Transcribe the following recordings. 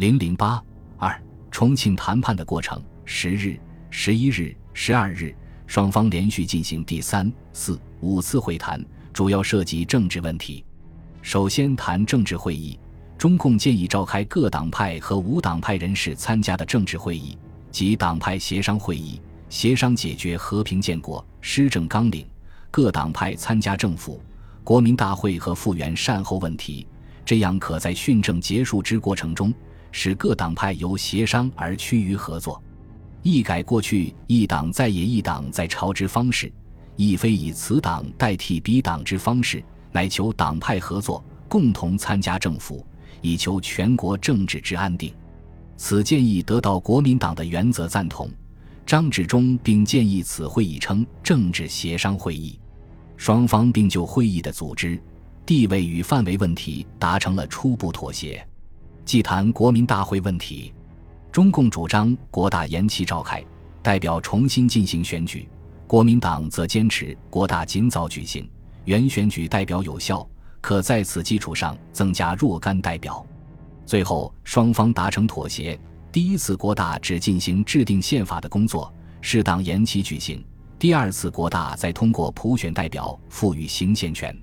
零零八二重庆谈判的过程：十日、十一日、十二日，双方连续进行第三、四、五次会谈，主要涉及政治问题。首先谈政治会议，中共建议召开各党派和无党派人士参加的政治会议及党派协商会议，协商解决和平建国、施政纲领。各党派参加政府、国民大会和复原善后问题，这样可在训政结束之过程中，使各党派由协商而趋于合作，一改过去一党在野、一党在朝之方式，亦非以此党代替彼党之方式，乃求党派合作，共同参加政府，以求全国政治之安定。此建议得到国民党的原则赞同。张治中并建议此会议称政治协商会议，双方并就会议的组织、地位与范围问题达成了初步妥协。既谈国民大会问题，中共主张国大延期召开，代表重新进行选举；国民党则坚持国大尽早举行，原选举代表有效，可在此基础上增加若干代表。最后，双方达成妥协。第一次国大只进行制定宪法的工作，适当延期举行。第二次国大再通过普选代表赋予行宪权。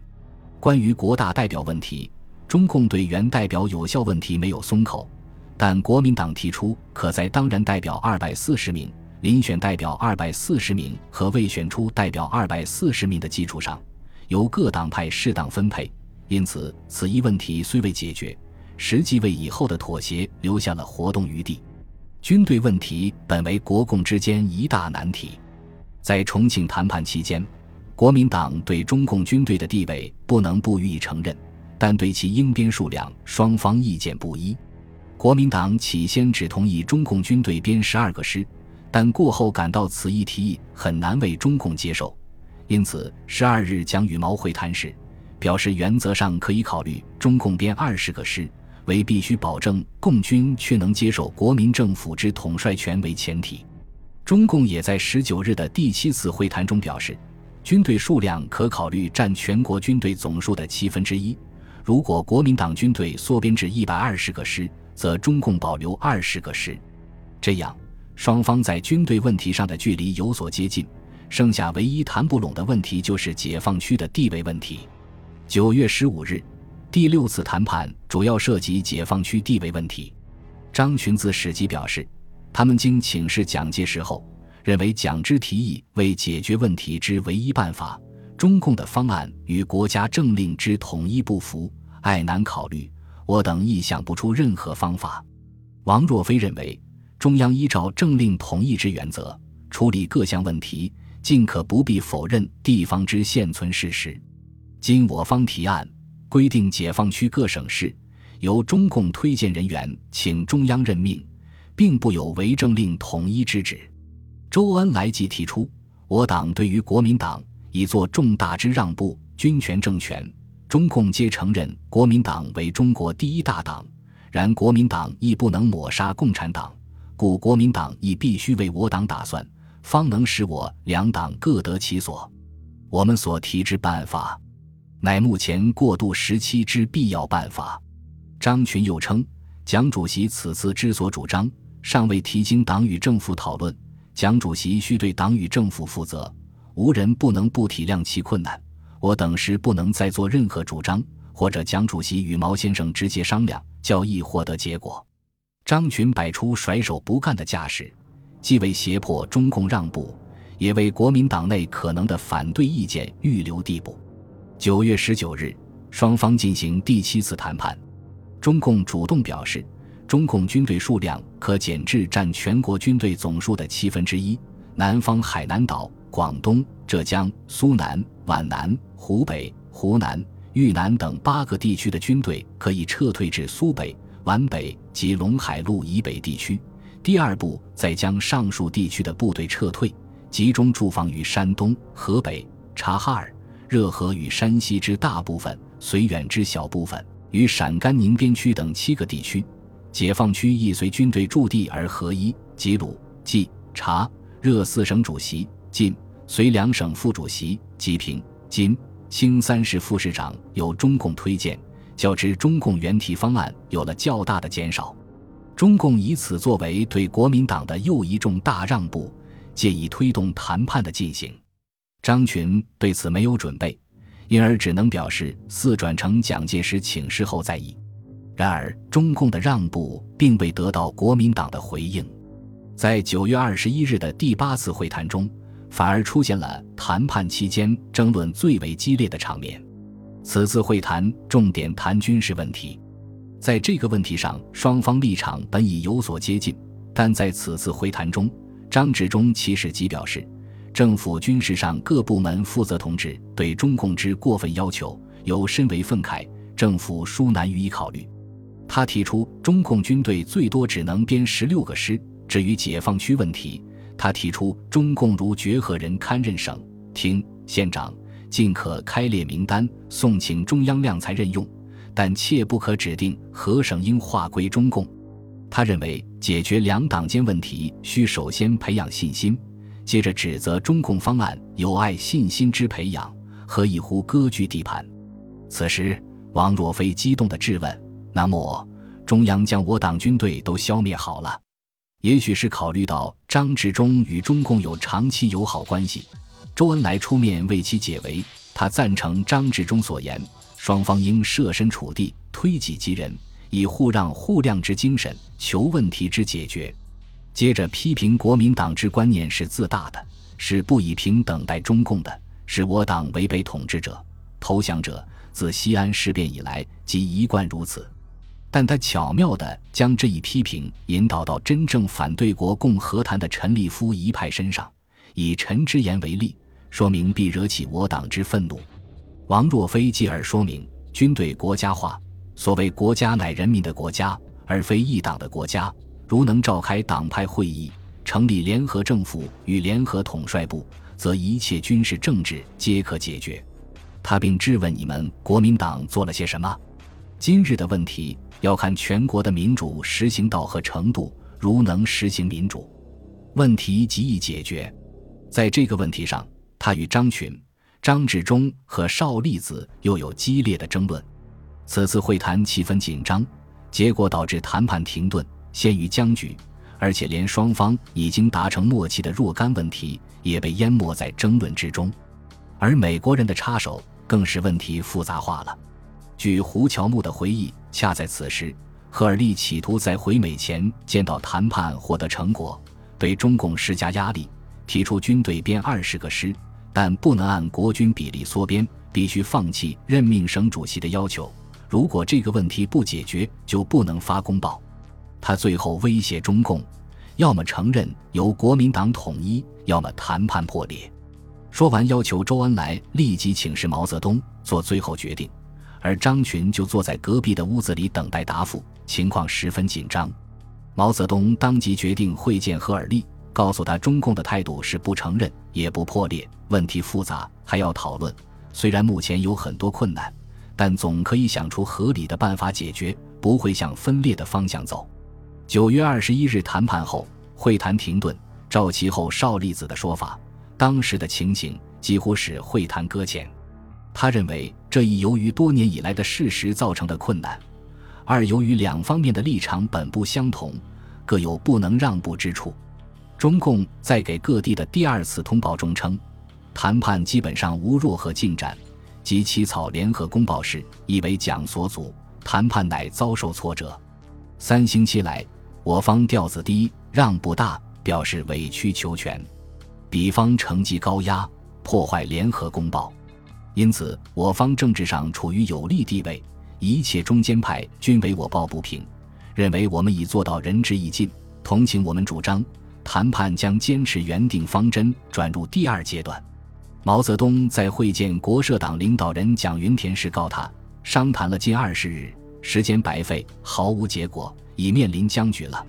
关于国大代表问题，中共对原代表有效问题没有松口，但国民党提出可在当然代表二百四十名、遴选代表二百四十名和未选出代表二百四十名的基础上，由各党派适当分配。因此，此一问题虽未解决。实际为以后的妥协留下了活动余地。军队问题本为国共之间一大难题，在重庆谈判期间，国民党对中共军队的地位不能不予以承认，但对其应编数量，双方意见不一。国民党起先只同意中共军队编十二个师，但过后感到此一提议很难为中共接受，因此十二日将羽毛会谈时，表示原则上可以考虑中共编二十个师。为必须保证共军却能接受国民政府之统帅权为前提，中共也在十九日的第七次会谈中表示，军队数量可考虑占全国军队总数的七分之一。如果国民党军队缩编至一百二十个师，则中共保留二十个师。这样，双方在军队问题上的距离有所接近。剩下唯一谈不拢的问题就是解放区的地位问题。九月十五日。第六次谈判主要涉及解放区地位问题。张群自史籍表示，他们经请示蒋介石后，认为蒋之提议为解决问题之唯一办法，中共的方案与国家政令之统一不符，爱难考虑。我等亦想不出任何方法。王若飞认为，中央依照政令统一之原则处理各项问题，尽可不必否认地方之现存事实。今我方提案。规定解放区各省市由中共推荐人员请中央任命，并不有违政令统一之旨。周恩来即提出，我党对于国民党已做重大之让步，军权政权中共皆承认国民党为中国第一大党，然国民党亦不能抹杀共产党，故国民党亦必须为我党打算，方能使我两党各得其所。我们所提之办法。乃目前过渡时期之必要办法。张群又称，蒋主席此次之所主张，尚未提经党与政府讨论，蒋主席需对党与政府负责，无人不能不体谅其困难。我等时不能再做任何主张，或者蒋主席与毛先生直接商量，较易获得结果。张群摆出甩手不干的架势，既为胁迫中共让步，也为国民党内可能的反对意见预留地步。九月十九日，双方进行第七次谈判。中共主动表示，中共军队数量可减至占全国军队总数的七分之一。南方海南岛、广东、浙江、苏南、皖南、湖北、湖南、豫南等八个地区的军队可以撤退至苏北、皖北及陇海路以北地区。第二步，再将上述地区的部队撤退，集中驻防于山东、河北、察哈尔。热河与山西之大部分，绥远之小部分，与陕甘宁边区等七个地区，解放区亦随军队驻地而合一。吉鲁、冀、察、热四省主席，晋、绥两省副主席，吉平、金、清三市副市长由中共推荐，较之中共原提方案有了较大的减少。中共以此作为对国民党的又一重大让步，借以推动谈判的进行。张群对此没有准备，因而只能表示四转呈蒋介石请示后再议。然而，中共的让步并未得到国民党的回应，在九月二十一日的第八次会谈中，反而出现了谈判期间争论最为激烈的场面。此次会谈重点谈军事问题，在这个问题上，双方立场本已有所接近，但在此次会谈中，张治中其实即表示，政府军事上各部门负责同志对中共之过分要求，有深为愤慨，政府殊难予以考虑。他提出，中共军队最多只能编十六个师。至于解放区问题，他提出，中共如觉何人堪任省、厅、县长，尽可开列名单，送请中央量才任用，但切不可指定何省应划归中共。他认为，解决两党间问题，需首先培养信心，接着指责中共方案有碍信心之培养，何以乎割据地盘？此时，王若飞激动地质问。那么，中央将我党军队都消灭好了，也许是考虑到张治中与中共有长期友好关系，周恩来出面为其解围。他赞成张治中所言，双方应设身处地，推己及人，以互让互谅之精神求问题之解决。接着批评国民党之观念是自大的，是不以平等待中共的，是我党违背统治者、投降者，自西安事变以来即一贯如此。但他巧妙地将这一批评引导到真正反对国共和谈的陈立夫一派身上，以陈之言为例，说明必惹起我党之愤怒。王若飞继而说明，军队国家化，所谓国家乃人民的国家，而非一党的国家。如能召开党派会议，成立联合政府与联合统帅部，则一切军事政治皆可解决。他并质问你们国民党做了些什么？今日的问题。要看全国的民主实行到何程度。如能实行民主，问题极易解决。在这个问题上，他与张群、张治中和邵力子又有激烈的争论。此次会谈气氛紧张，结果导致谈判停顿，陷于僵局，而且连双方已经达成默契的若干问题也被淹没在争论之中。而美国人的插手，更使问题复杂化了。据胡乔木的回忆。恰在此时，赫尔利企图在回美前见到谈判获得成果，对中共施加压力，提出军队编二十个师，但不能按国军比例缩编，必须放弃任命省主席的要求。如果这个问题不解决，就不能发公报。他最后威胁中共，要么承认由国民党统一，要么谈判破裂。说完，要求周恩来立即请示毛泽东做最后决定。而张群就坐在隔壁的屋子里等待答复，情况十分紧张。毛泽东当即决定会见赫尔利，告诉他中共的态度是不承认也不破裂，问题复杂还要讨论。虽然目前有很多困难，但总可以想出合理的办法解决，不会向分裂的方向走。九月二十一日谈判后，会谈停顿。赵其后邵力子的说法，当时的情形几乎使会谈搁浅。他认为，这一由于多年以来的事实造成的困难；二由于两方面的立场本不相同，各有不能让步之处。中共在给各地的第二次通报中称，谈判基本上无若何进展，即起草联合公报时，以为蒋所阻，谈判乃遭受挫折。三星期来，我方调子低，让步大，表示委曲求全；彼方成绩高压，破坏联合公报。因此，我方政治上处于有利地位，一切中间派均为我抱不平，认为我们已做到仁至义尽，同情我们主张谈判将坚持原定方针，转入第二阶段。毛泽东在会见国社党领导人蒋云田时告他，商谈了近二十日，时间白费，毫无结果，已面临僵局了。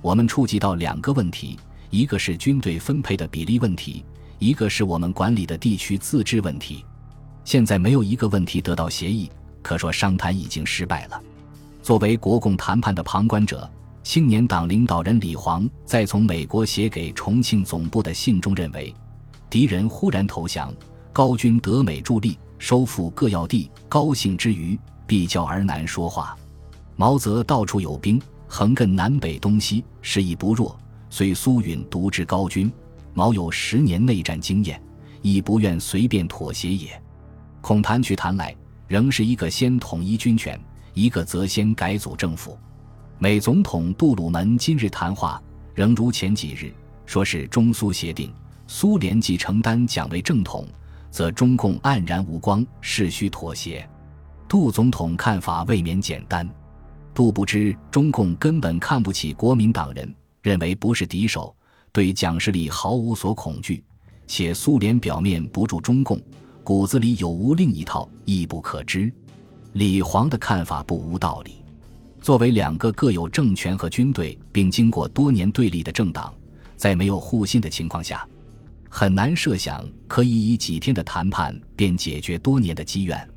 我们触及到两个问题，一个是军队分配的比例问题，一个是我们管理的地区自治问题。现在没有一个问题得到协议，可说商谈已经失败了。作为国共谈判的旁观者，青年党领导人李煌在从美国写给重庆总部的信中认为，敌人忽然投降，高军德美助力，收复各要地，高兴之余，必教而难说话。毛泽到处有兵，横亘南北东西，势亦不弱。虽苏允独之高军，毛有十年内战经验，亦不愿随便妥协也。恐谈去谈来，仍是一个先统一军权，一个则先改组政府。美总统杜鲁门今日谈话，仍如前几日，说是中苏协定，苏联既承担蒋为正统，则中共黯然无光，势需妥协。杜总统看法未免简单。杜不知中共根本看不起国民党人。认为不是敌手，对蒋势力毫无所恐惧，且苏联表面不助中共，骨子里有无另一套，亦不可知。李煌的看法不无道理。作为两个各有政权和军队，并经过多年对立的政党，在没有互信的情况下，很难设想可以以几天的谈判便解决多年的积怨。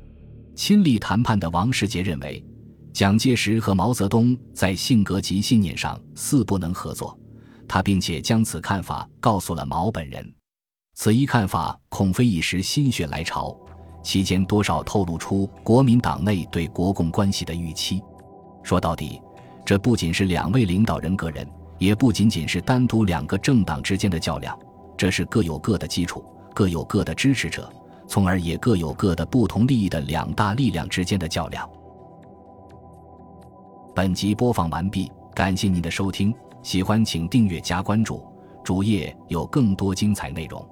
亲历谈判的王世杰认为。蒋介石和毛泽东在性格及信念上似不能合作，他并且将此看法告诉了毛本人。此一看法恐非一时心血来潮，期间多少透露出国民党内对国共关系的预期。说到底，这不仅是两位领导人个人，也不仅仅是单独两个政党之间的较量，这是各有各的基础，各有各的支持者，从而也各有各的不同利益的两大力量之间的较量。本集播放完毕，感谢您的收听，喜欢请订阅加关注，主页有更多精彩内容。